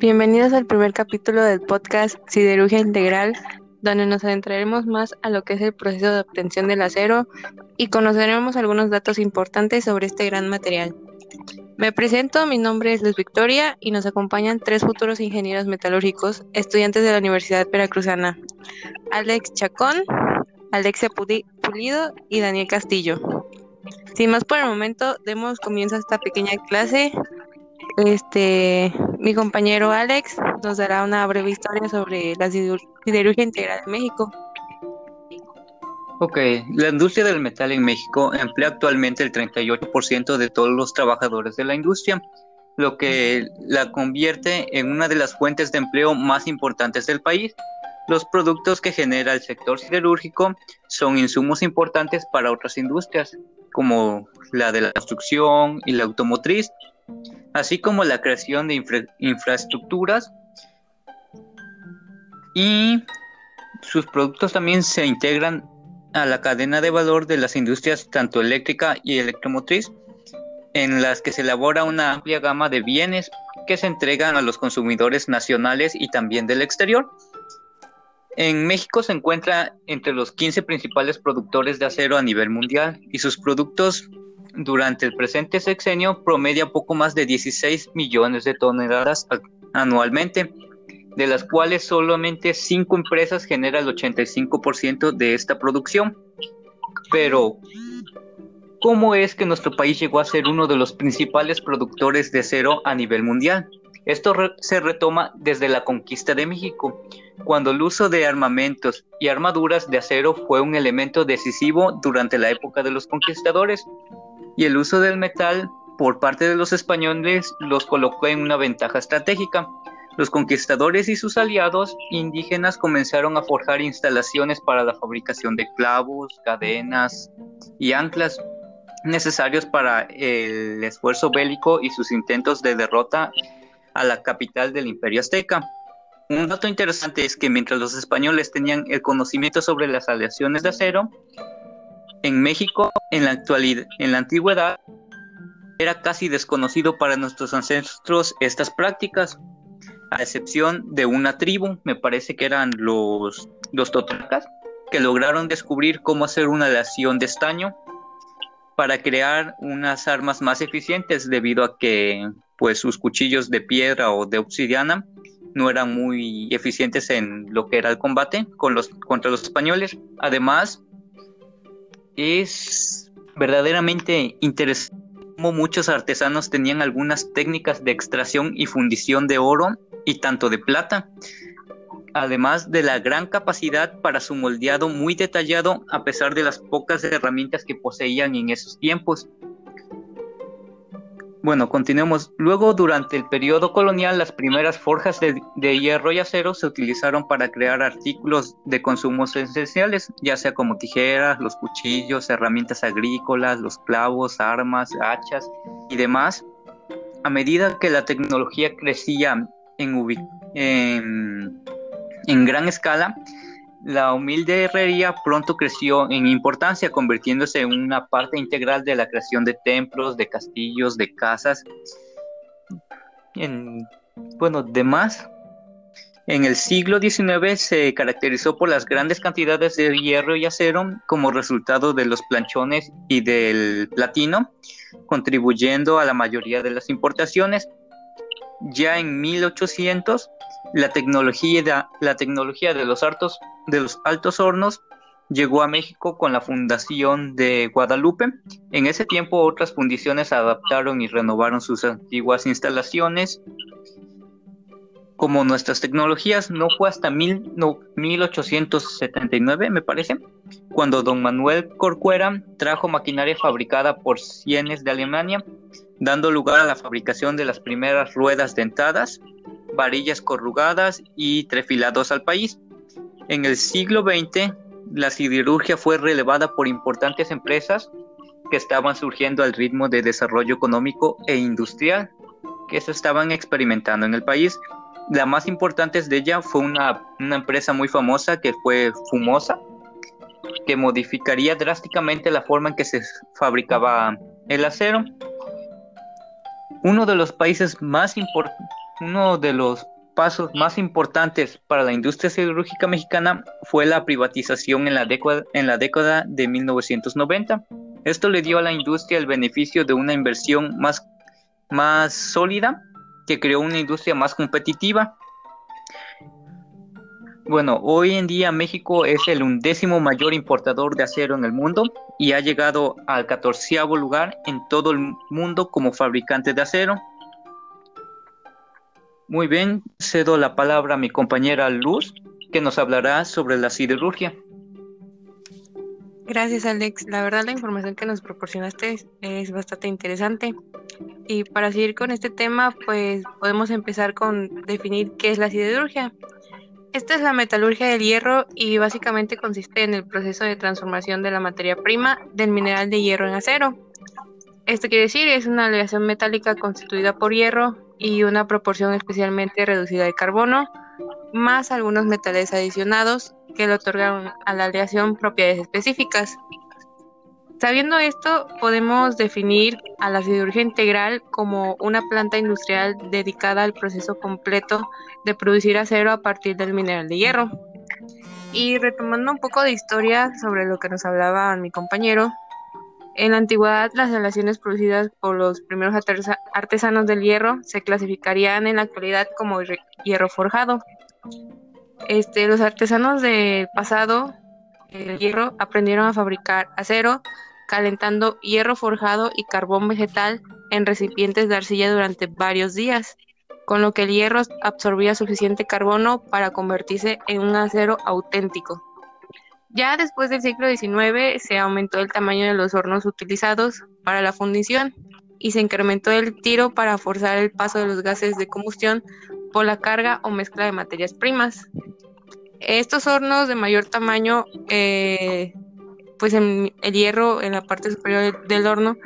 Bienvenidos al primer capítulo del podcast Siderurgia Integral, donde nos adentraremos más a lo que es el proceso de obtención del acero y conoceremos algunos datos importantes sobre este gran material. Me presento, mi nombre es Luis Victoria y nos acompañan tres futuros ingenieros metalúrgicos, estudiantes de la Universidad Veracruzana, Alex Chacón, Alexia Pulido y Daniel Castillo. Sin más por el momento, demos comienzo a esta pequeña clase este, mi compañero Alex nos dará una breve historia sobre la siderurgia integral de México. Ok, la industria del metal en México emplea actualmente el 38% de todos los trabajadores de la industria, lo que la convierte en una de las fuentes de empleo más importantes del país. Los productos que genera el sector siderúrgico son insumos importantes para otras industrias, como la de la construcción y la automotriz, así como la creación de infraestructuras y sus productos también se integran a la cadena de valor de las industrias tanto eléctrica y electromotriz, en las que se elabora una amplia gama de bienes que se entregan a los consumidores nacionales y también del exterior. En México se encuentra entre los 15 principales productores de acero a nivel mundial y sus productos durante el presente sexenio promedia poco más de 16 millones de toneladas anualmente, de las cuales solamente 5 empresas generan el 85% de esta producción. Pero, ¿cómo es que nuestro país llegó a ser uno de los principales productores de acero a nivel mundial? Esto se retoma desde la conquista de México, cuando el uso de armamentos y armaduras de acero fue un elemento decisivo durante la época de los conquistadores y el uso del metal por parte de los españoles los colocó en una ventaja estratégica. Los conquistadores y sus aliados indígenas comenzaron a forjar instalaciones para la fabricación de clavos, cadenas y anclas necesarios para el esfuerzo bélico y sus intentos de derrota a la capital del imperio azteca. Un dato interesante es que mientras los españoles tenían el conocimiento sobre las aleaciones de acero, en México, en la actualidad, en la antigüedad, era casi desconocido para nuestros ancestros estas prácticas, a excepción de una tribu, me parece que eran los, los totacas, que lograron descubrir cómo hacer una aleación de estaño para crear unas armas más eficientes debido a que pues sus cuchillos de piedra o de obsidiana no eran muy eficientes en lo que era el combate con los, contra los españoles. Además, es verdaderamente interesante cómo muchos artesanos tenían algunas técnicas de extracción y fundición de oro y tanto de plata, además de la gran capacidad para su moldeado muy detallado a pesar de las pocas herramientas que poseían en esos tiempos. Bueno, continuemos. Luego, durante el periodo colonial, las primeras forjas de, hierro y acero se utilizaron para crear artículos de consumo esenciales, ya sea como tijeras, los cuchillos, herramientas agrícolas, los clavos, armas, hachas y demás. A medida que la tecnología crecía en, en, en gran escala, la humilde herrería pronto creció en importancia, convirtiéndose en una parte integral de la creación de templos, de castillos, de casas, en, bueno, demás. En el siglo XIX se caracterizó por las grandes cantidades de hierro y acero como resultado de los planchones y del platino, contribuyendo a la mayoría de las importaciones. Ya en 1800 la tecnología de, la tecnología de los, altos, de los altos hornos llegó a México con la fundación de Guadalupe. En ese tiempo otras fundiciones adaptaron y renovaron sus antiguas instalaciones. Como nuestras tecnologías, no fue hasta mil, no, 1879, me parece, cuando don Manuel Corcuera trajo maquinaria fabricada por Sienes de Alemania, dando lugar a la fabricación de las primeras ruedas dentadas varillas corrugadas y trefilados al país. En el siglo XX, la siderurgia fue relevada por importantes empresas que estaban surgiendo al ritmo de desarrollo económico e industrial que se estaban experimentando en el país. La más importante de ella fue una, una empresa muy famosa que fue Fumosa, que modificaría drásticamente la forma en que se fabricaba el acero. Uno de los países más importantes uno de los pasos más importantes para la industria siderúrgica mexicana fue la privatización en la década, en la década de 1990. Esto le dio a la industria el beneficio de una inversión más, más sólida que creó una industria más competitiva. Bueno, hoy en día México es el undécimo mayor importador de acero en el mundo y ha llegado al catorceavo lugar en todo el mundo como fabricante de acero. Muy bien, cedo la palabra a mi compañera Luz, que nos hablará sobre la siderurgia. Gracias, Alex. La verdad, la información que nos proporcionaste es, bastante interesante. Y para seguir con este tema, pues podemos empezar con definir qué es la siderurgia. Esta es la metalurgia del hierro y básicamente consiste en el proceso de transformación de la materia prima del mineral de hierro en acero. Esto quiere decir es una aleación metálica constituida por hierro y una proporción especialmente reducida de carbono, más algunos metales adicionados que le otorgan a la aleación propiedades específicas. Sabiendo esto, podemos definir a la siderurgia integral como una planta industrial dedicada al proceso completo de producir acero a partir del mineral de hierro. Y retomando un poco de historia sobre lo que nos hablaba mi compañero, en la antigüedad las relaciones producidas por los primeros artesanos del hierro se clasificarían en la actualidad como hierro forjado. Este, los artesanos del pasado el hierro aprendieron a fabricar acero calentando hierro forjado y carbón vegetal en recipientes de arcilla durante varios días, con lo que el hierro absorbía suficiente carbono para convertirse en un acero auténtico. Ya después del siglo XIX se aumentó el tamaño de los hornos utilizados para la fundición y se incrementó el tiro para forzar el paso de los gases de combustión por la carga o mezcla de materias primas. Estos hornos de mayor tamaño eh, pues el hierro en la parte superior del horno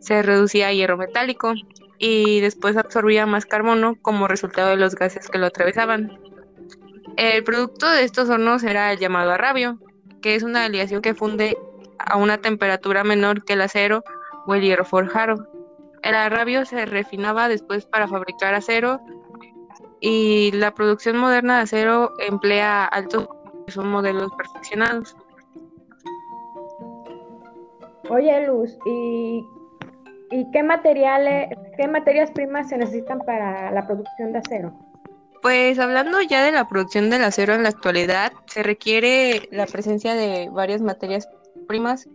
se reducía a hierro metálico y después absorbía más carbono como resultado de los gases que lo atravesaban. El producto de estos hornos era el llamado arrabio, que es una aleación que funde a una temperatura menor que el acero o el hierro forjado. El arrabio se refinaba después para fabricar acero y la producción moderna de acero emplea altos son modelos perfeccionados. Oye, Luz, ¿y, qué materiales, qué materias primas se necesitan para la producción de acero? Pues hablando ya de la producción del acero en la actualidad, se requiere la presencia de varias materias primas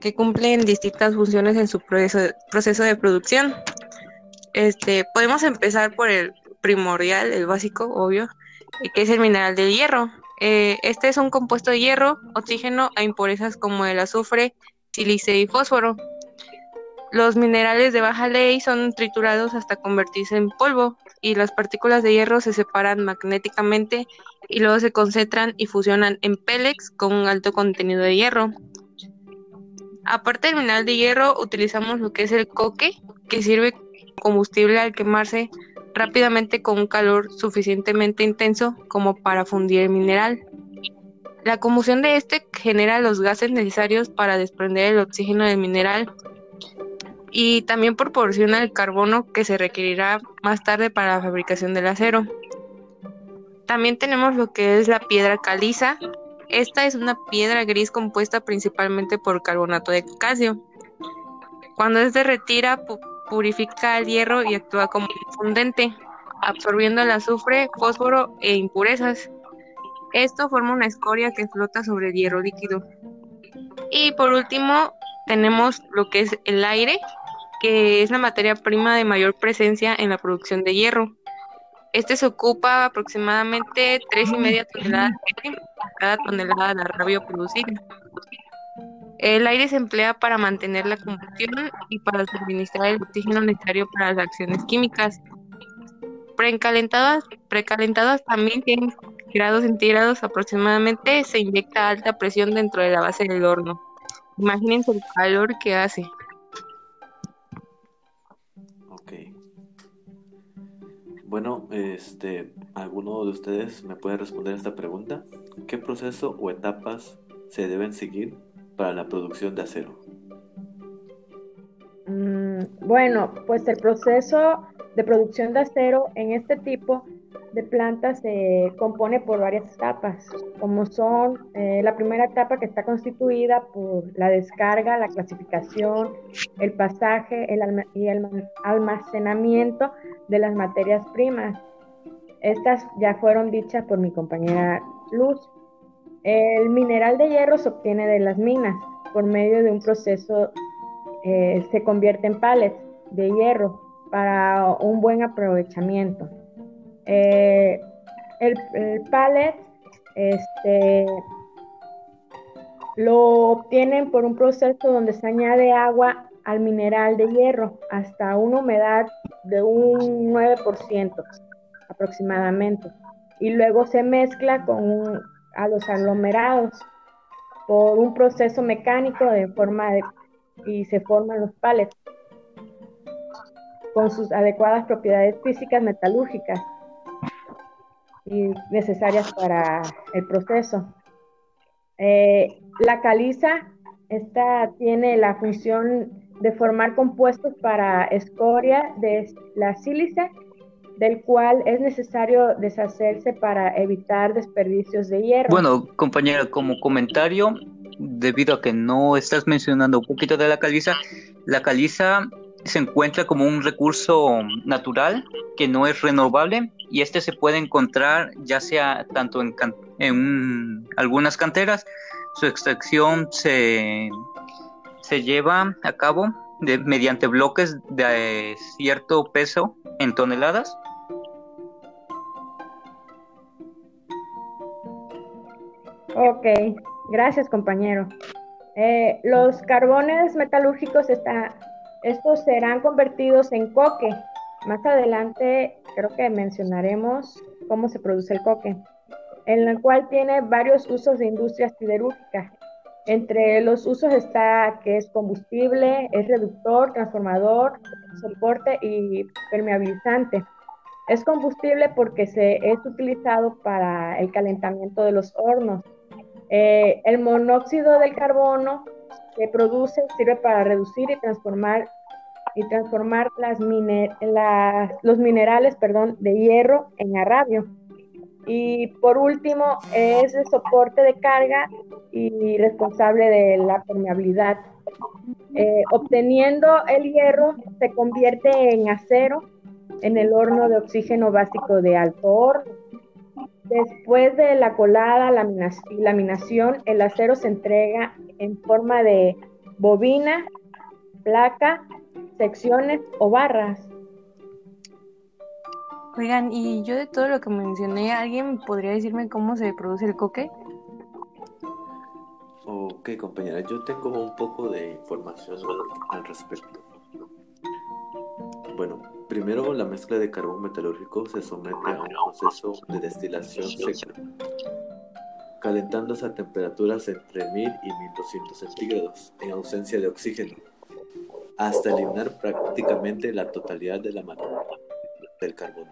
que cumplen distintas funciones en su proceso, de producción. Este, podemos empezar por el primordial, el básico, obvio, que es el mineral del hierro. Eh, este es un compuesto de hierro, oxígeno e impurezas como el azufre, sílice y fósforo. Los minerales de baja ley son triturados hasta convertirse en polvo y las partículas de hierro se separan magnéticamente y luego se concentran y fusionan en pélex con un alto contenido de hierro. Aparte del mineral de hierro, utilizamos lo que es el coque, que sirve como combustible al quemarse rápidamente con un calor suficientemente intenso como para fundir el mineral. La combustión de este genera los gases necesarios para desprender el oxígeno del mineral y también proporciona el carbono que se requerirá más tarde para la fabricación del acero. También tenemos lo que es la piedra caliza. Esta es una piedra gris compuesta principalmente por carbonato de calcio. Cuando es derretida, purifica el hierro y actúa como fundente, absorbiendo el azufre, fósforo e impurezas. Esto forma una escoria que flota sobre el hierro líquido. Y por último, tenemos lo que es el aire, que es la materia prima de mayor presencia en la producción de hierro. Este se ocupa aproximadamente 3,5 toneladas de cada tonelada de arrabio producida. El aire se emplea para mantener la combustión y para suministrar el oxígeno necesario para las acciones químicas. Precalentadas, precalentadas también tienen grados centígrados aproximadamente, se inyecta alta presión dentro de la base del horno. Imagínense el calor que hace. Bueno, este, ¿alguno de ustedes me puede responder esta pregunta? ¿Qué proceso o etapas se deben seguir para la producción de acero? Mm, Bueno, pues el proceso de producción de acero en este tipo de plantas se compone por varias etapas, como son eh, la primera etapa que está constituida por la descarga, la clasificación, el pasaje el y el almacenamiento de las materias primas. Estas ya fueron dichas por mi compañera Luz. El mineral de hierro se obtiene de las minas por medio de un proceso, eh, se convierte en pallets de hierro para un buen aprovechamiento. Eh, el, el, pallet este, lo obtienen por un proceso donde se añade agua al mineral de hierro hasta una humedad de un 9% aproximadamente. Y luego se mezcla con a los aglomerados por un proceso mecánico de forma de, y se forman los pallets con sus adecuadas propiedades físicas metalúrgicas y necesarias para el proceso. Eh, la caliza esta tiene la función de formar compuestos para escoria de la sílice, del cual es necesario deshacerse para evitar desperdicios de hierro. Bueno, compañera, como comentario, debido a que no estás mencionando un poquito de la caliza, la caliza se encuentra como un recurso natural que no es renovable y este se puede encontrar ya sea tanto en, algunas canteras, su extracción se, se lleva a cabo mediante bloques de cierto peso en toneladas. Ok, gracias compañero. Eh, los carbones metalúrgicos están estos serán convertidos en coque. Más adelante creo que mencionaremos cómo se produce el coque, en el cual tiene varios usos de industria siderúrgica. Entre los usos está que es combustible, es reductor, transformador, soporte y permeabilizante. Es combustible porque se es utilizado para el calentamiento de los hornos. Eh, el monóxido del carbono que produce sirve para reducir y transformar y transformar los minerales perdón, de hierro en arrabio. Y por último, es el soporte de carga y responsable de la permeabilidad. Eh, obteniendo el hierro, se convierte en acero en el horno de oxígeno básico de alto horno. Después de la colada y laminación, el acero se entrega en forma de bobina, placa, secciones o barras. Oigan, y yo de todo lo que mencioné, ¿alguien podría decirme cómo se produce el coque? Ok, compañera, yo tengo un poco de información al respecto. Bueno, primero la mezcla de carbón metalúrgico se somete a un proceso de destilación seca, calentándose a temperaturas entre 1000 y 1200 centígrados en ausencia de oxígeno, hasta eliminar prácticamente la totalidad de la materia del carbono.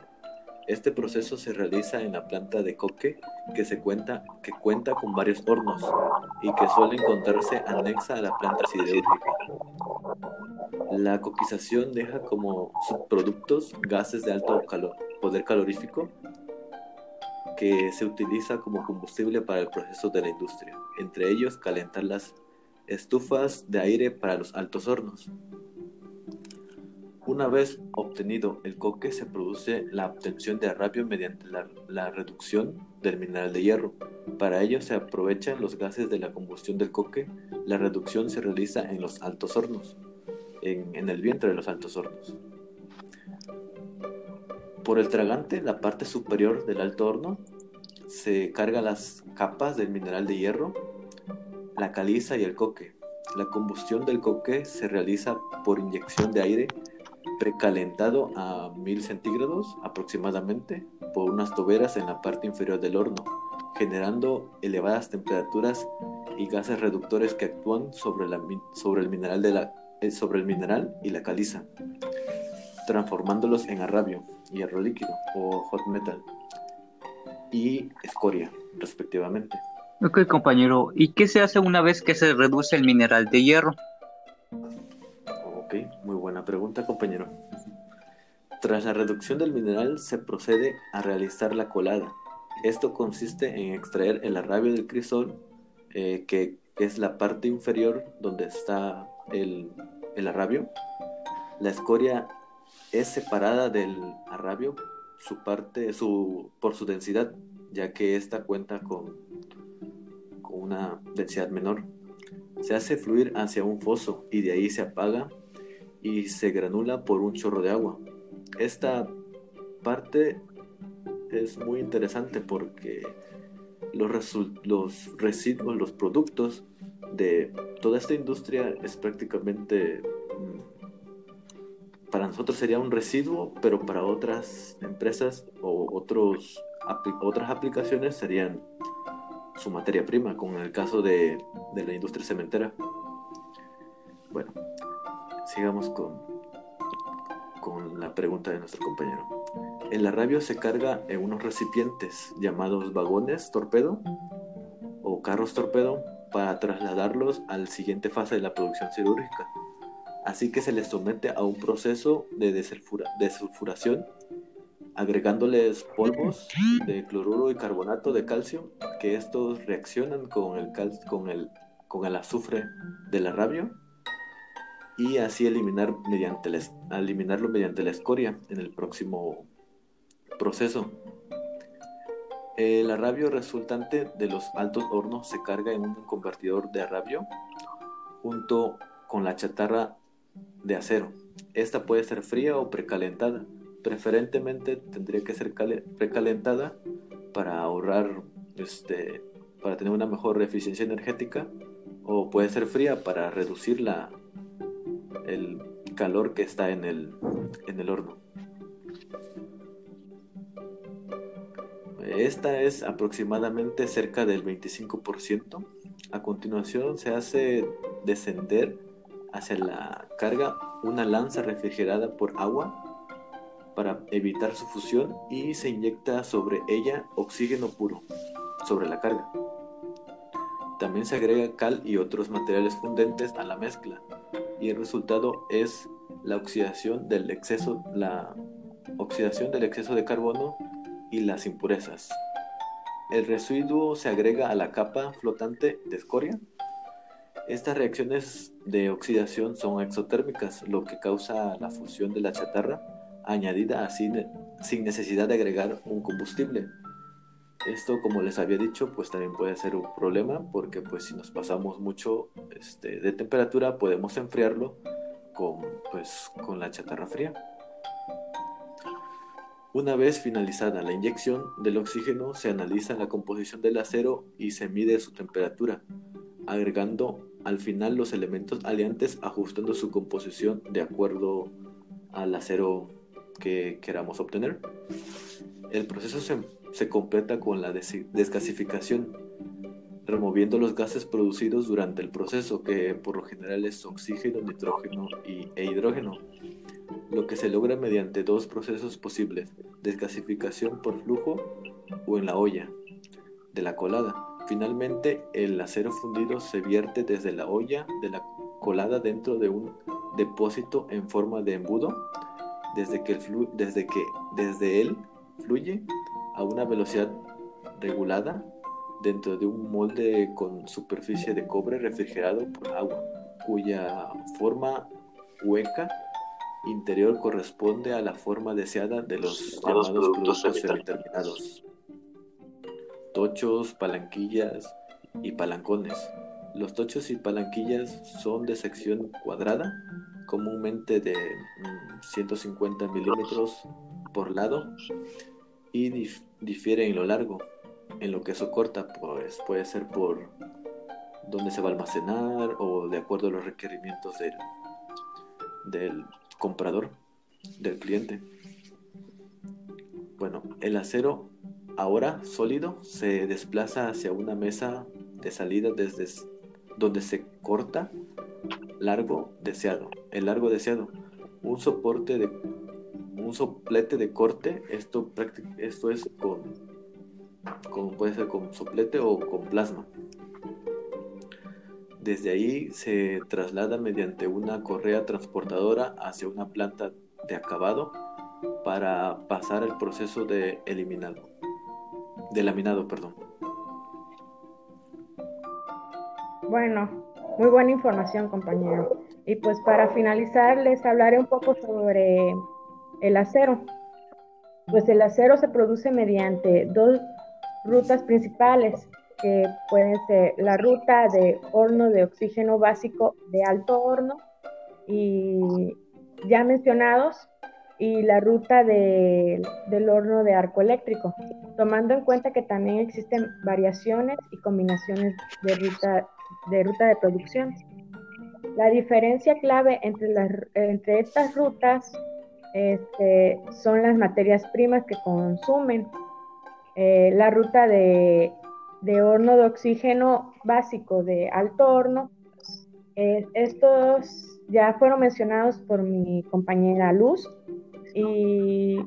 Este proceso se realiza en la planta de coque que, se cuenta, que cuenta con varios hornos y que suele encontrarse anexa a la planta siderúrgica. La coquización deja como subproductos gases de alto calor, poder calorífico que se utiliza como combustible para el proceso de la industria, entre ellos calentar las estufas de aire para los altos hornos. Una vez obtenido el coque se produce la obtención de arrabio mediante la, reducción del mineral de hierro. Para ello se aprovechan los gases de la combustión del coque. La reducción se realiza en los altos hornos, en, el vientre de los altos hornos. Por el tragante, la parte superior del alto horno, se carga las capas del mineral de hierro, la caliza y el coque. La combustión del coque se realiza por inyección de aire precalentado a 1000 centígrados aproximadamente por unas toberas en la parte inferior del horno, generando elevadas temperaturas y gases reductores que actúan sobre, eh, el mineral y la caliza, transformándolos en arrabio, hierro líquido o hot metal y escoria, respectivamente. Ok, compañero, ¿y qué se hace una vez que se reduce el mineral de hierro? Ok, muy buena pregunta, compañero. Tras la reducción del mineral se procede a realizar la colada. Esto consiste en extraer el arrabio del crisol, eh, que es la parte inferior donde está el, el arrabio. La escoria es separada del arrabio su parte, su, por su densidad, ya que ésta cuenta con, una densidad menor. Se hace fluir hacia un foso y de ahí se apaga y se granula por un chorro de agua. Esta parte es muy interesante porque los, los residuos, los productos de toda esta industria es prácticamente mm, para nosotros sería un residuo, pero para otras empresas o otros, otras aplicaciones serían su materia prima, como en el caso de, de la industria cementera. Bueno, sigamos con, con la pregunta de nuestro compañero. El arrabio se carga en unos recipientes llamados vagones torpedo o carros torpedo para trasladarlos al siguiente fase de la producción cirúrgica. Así que se les somete a un proceso de desulfuración agregándoles polvos de cloruro y carbonato de calcio que estos reaccionan con el, con el, con el azufre del arrabio y así eliminar mediante eliminarlo mediante la escoria en el próximo proceso. El arrabio resultante de los altos hornos se carga en un convertidor de arrabio junto con la chatarra de acero. Esta puede ser fría o precalentada. Preferentemente tendría que ser precalentada para ahorrar, este, para tener una mejor eficiencia energética, o puede ser fría para reducir la, el calor que está en el, en el horno. Esta es aproximadamente cerca del 25%. A continuación se hace descender hacia la carga una lanza refrigerada por agua para evitar su fusión y se inyecta sobre ella oxígeno puro sobre la carga. También se agrega cal y otros materiales fundentes a la mezcla y el resultado es la oxidación del exceso, la oxidación del exceso de carbono y las impurezas. El residuo se agrega a la capa flotante de escoria. Estas reacciones de oxidación son exotérmicas, lo que causa la fusión de la chatarra añadida sin necesidad de agregar un combustible. Esto, como les había dicho, pues también puede ser un problema porque pues si nos pasamos mucho este, de temperatura podemos enfriarlo con, pues, con la chatarra fría. Una vez finalizada la inyección del oxígeno, se analiza la composición del acero y se mide su temperatura, agregando al final los elementos aliantes ajustando su composición de acuerdo al acero que queramos obtener. El proceso se, completa con la desgasificación, removiendo los gases producidos durante el proceso, que por lo general es oxígeno, nitrógeno y, e hidrógeno lo que se logra mediante dos procesos posibles, desgasificación por flujo o en la olla de la colada. Finalmente, el acero fundido se vierte desde la olla de la colada dentro de un depósito en forma de embudo, desde que, desde, que desde él fluye a una velocidad regulada dentro de un molde con superficie de cobre refrigerado por agua, cuya forma hueca interior corresponde a la forma deseada de los llamados productos, semi-terminados. Tochos, palanquillas y palancones. Los tochos y palanquillas son de sección cuadrada, comúnmente de 150 mm, milímetros por lado, y difiere en lo largo. En lo que eso corta, pues puede ser por dónde se va a almacenar o de acuerdo a los requerimientos del, del comprador, del cliente. Bueno, el acero ahora sólido se desplaza hacia una mesa de salida desde donde se corta largo deseado. El largo deseado, un soporte de un soplete de corte, esto, esto es con, con, puede ser con soplete o con plasma. Desde ahí se traslada mediante una correa transportadora hacia una planta de acabado para pasar el proceso de eliminado, de laminado, perdón. Bueno, muy buena información, compañero. Y pues para finalizar les hablaré un poco sobre el acero. Pues el acero se produce mediante dos rutas principales, que pueden ser la ruta de horno de oxígeno básico de alto horno y ya mencionados, y la ruta del horno de arco eléctrico, tomando en cuenta que también existen variaciones y combinaciones de ruta de, ruta de producción. La diferencia clave entre, las, entre estas rutas este, son las materias primas que consumen. Eh, la ruta de, horno de oxígeno básico de alto horno, eh, estos ya fueron mencionados por mi compañera Luz y,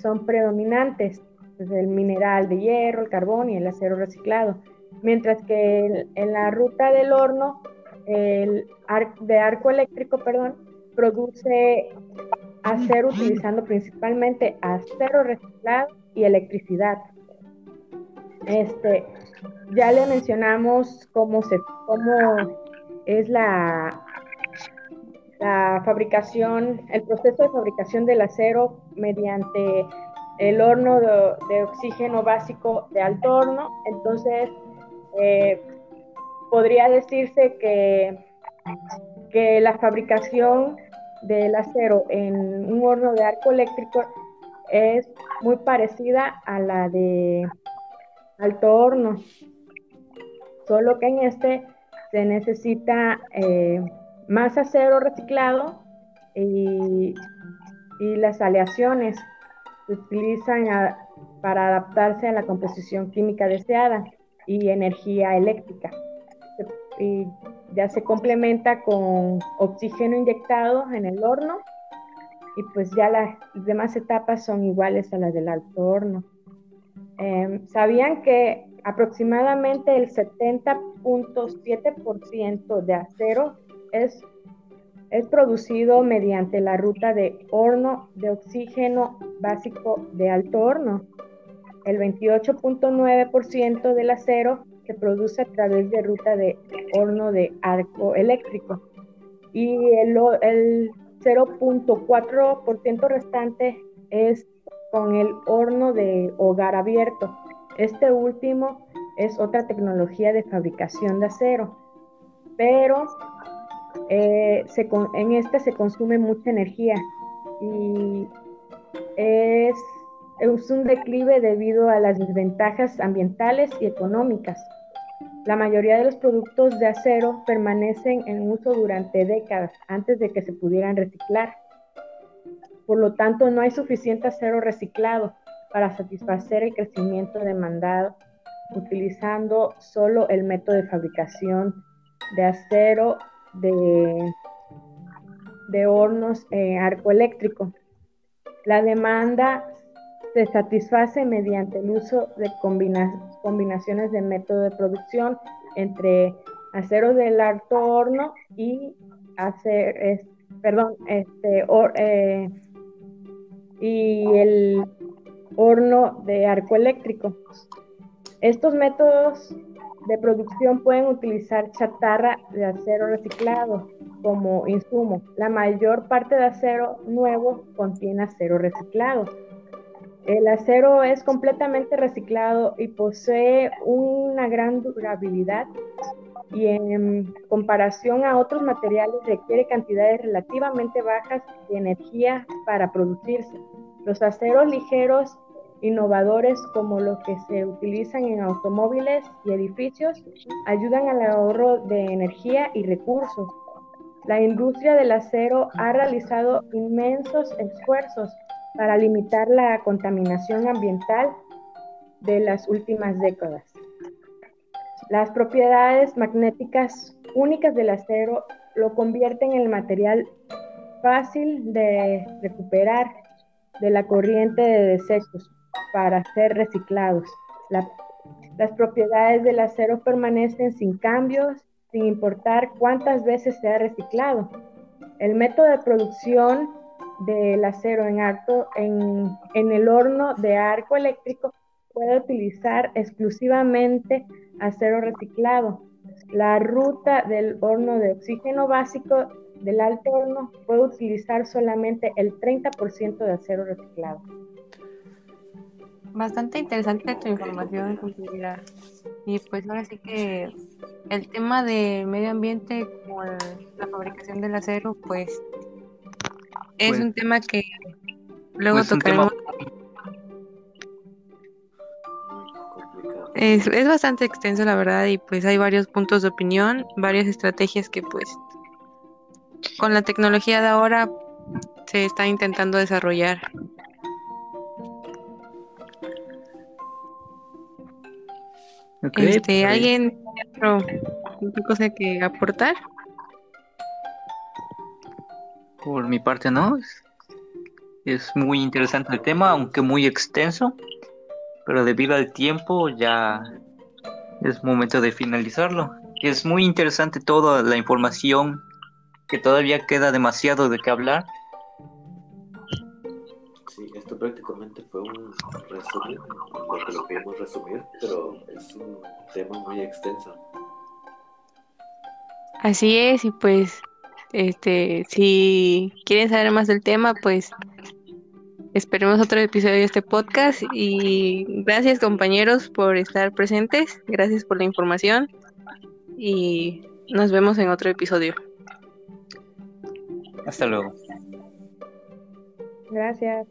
son predominantes, pues, el mineral de hierro, el carbón y el acero reciclado. Mientras que en la ruta del horno el de arco eléctrico, perdón, produce acero utilizando principalmente acero reciclado y electricidad. Este, ya le mencionamos cómo se cómo es la la fabricación, el proceso de fabricación del acero mediante el horno de, oxígeno básico de alto horno. Entonces, eh, podría decirse que, que la fabricación del acero en un horno de arco eléctrico es muy parecida a la de alto horno, solo que en este se necesita eh, más acero reciclado y, las aleaciones se utilizan para adaptarse a la composición química deseada y energía eléctrica. Y ya se complementa con oxígeno inyectado en el horno y pues ya las demás etapas son iguales a las del alto horno. Em, ¿Sabían que aproximadamente el 70.7% de acero es, es producido mediante la ruta de horno de oxígeno básico de alto horno? El 28.9% del acero se produce a través de ruta de horno de arco eléctrico y el, el 0.4% restante es con el horno de hogar abierto. Este último es otra tecnología de fabricación de acero, pero eh, en este se consume mucha energía y es es un declive debido a las desventajas ambientales y económicas. La mayoría de los productos de acero permanecen en uso durante décadas antes de que se pudieran reciclar. Por lo tanto, no hay suficiente acero reciclado para satisfacer el crecimiento demandado utilizando solo el método de fabricación de acero de, hornos eh, arco eléctrico. La demanda se satisface mediante el uso de combinaciones de método de producción entre acero del alto horno y hacer, perdón, este, eh, y el horno de arco eléctrico. Estos métodos de producción pueden utilizar chatarra de acero reciclado como insumo. La mayor parte de acero nuevo contiene acero reciclado el acero es completamente reciclado y posee una gran durabilidad y en comparación a otros materiales requiere cantidades relativamente bajas de energía para producirse. Los aceros ligeros innovadores como los que se utilizan en automóviles y edificios ayudan al ahorro de energía y recursos. La industria del acero ha realizado inmensos esfuerzos para limitar la contaminación ambiental de las últimas décadas. Las propiedades magnéticas únicas del acero lo convierten en el material fácil de recuperar de la corriente de desechos para ser reciclados. las propiedades del acero permanecen sin cambios sin importar cuántas veces se ha reciclado. El método de producción del acero en, en, en el horno de arco eléctrico puede utilizar exclusivamente acero reciclado. La ruta del horno de oxígeno básico del alto horno puede utilizar solamente el 30% de acero reciclado. Bastante interesante tu información, Y pues ahora sí que el tema de medio ambiente con la fabricación del acero, pues es pues un tema que luego pues tocaremos. Es, es bastante extenso, la verdad, y pues hay varios puntos de opinión, varias estrategias que pues con la tecnología de ahora se está intentando desarrollar. este, pues, ¿Alguien tiene otra cosa que aportar? Por mi parte, no. Es muy interesante el tema, aunque muy extenso, pero debido al tiempo ya es momento de finalizarlo. Es muy interesante toda la información que todavía queda demasiado de qué hablar. Sí, esto prácticamente fue un resumen, lo que lo queríamos resumir, pero es un tema muy extenso. Así es, y pues, este, si quieren saber más del tema, pues esperemos otro episodio de este podcast y gracias compañeros por estar presentes, gracias por la información y nos vemos en otro episodio. Hasta luego. Gracias.